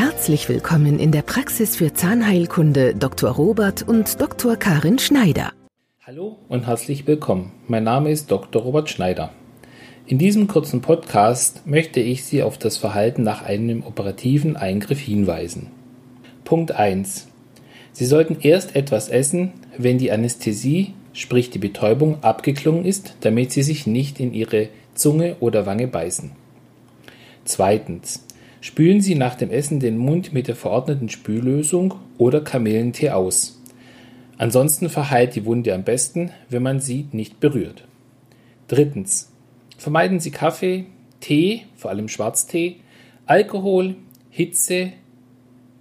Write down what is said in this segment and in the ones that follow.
Herzlich willkommen in der Praxis für Zahnheilkunde Dr. Robert und Dr. Karin Schneider. Hallo und herzlich willkommen. Mein Name ist Dr. Robert Schneider. In diesem kurzen Podcast möchte ich Sie auf das Verhalten nach einem operativen Eingriff hinweisen. Punkt 1. Sie sollten erst etwas essen, wenn die Anästhesie, sprich die Betäubung, abgeklungen ist, damit Sie sich nicht in Ihre Zunge oder Wange beißen. Zweitens. Spülen Sie nach dem Essen den Mund mit der verordneten Spüllösung oder Kamillentee aus. Ansonsten verheilt die Wunde am besten, wenn man sie nicht berührt. Drittens. Vermeiden Sie Kaffee, Tee, vor allem Schwarztee, Alkohol, Hitze,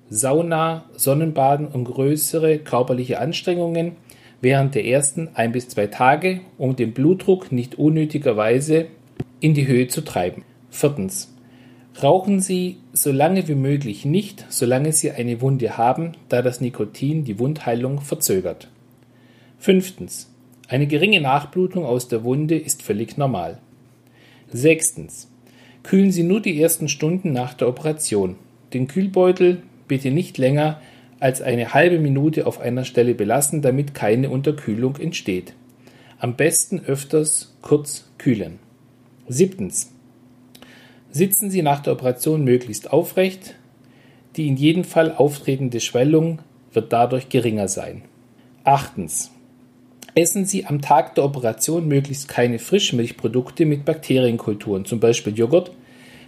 Sauna, Sonnenbaden und größere körperliche Anstrengungen während der ersten ein bis zwei Tage, um den Blutdruck nicht unnötigerweise in die Höhe zu treiben. Viertens. Rauchen Sie so lange wie möglich nicht, solange Sie eine Wunde haben, da das Nikotin die Wundheilung verzögert. Fünftens. Eine geringe Nachblutung aus der Wunde ist völlig normal. Sechstens. Kühlen Sie nur die ersten Stunden nach der Operation. Den Kühlbeutel bitte nicht länger als eine halbe Minute auf einer Stelle belassen, damit keine Unterkühlung entsteht. Am besten öfters kurz kühlen. Siebtens. Sitzen Sie nach der Operation möglichst aufrecht. Die in jedem Fall auftretende Schwellung wird dadurch geringer sein. Achtens. Essen Sie am Tag der Operation möglichst keine Frischmilchprodukte mit Bakterienkulturen, zum Beispiel Joghurt,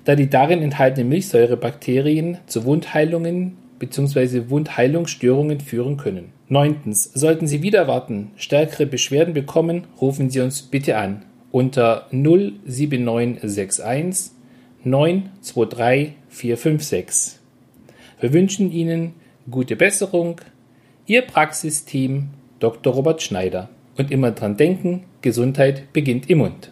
da die darin enthaltenen Milchsäurebakterien zu Wundheilungen bzw. Wundheilungsstörungen führen können. Neuntens. Sollten Sie wieder warten, stärkere Beschwerden bekommen, rufen Sie uns bitte an unter 07961 923 456. Wir wünschen Ihnen gute Besserung. Ihr Praxisteam Dr. Robert Schneider. Und immer dran denken, Gesundheit beginnt im Mund.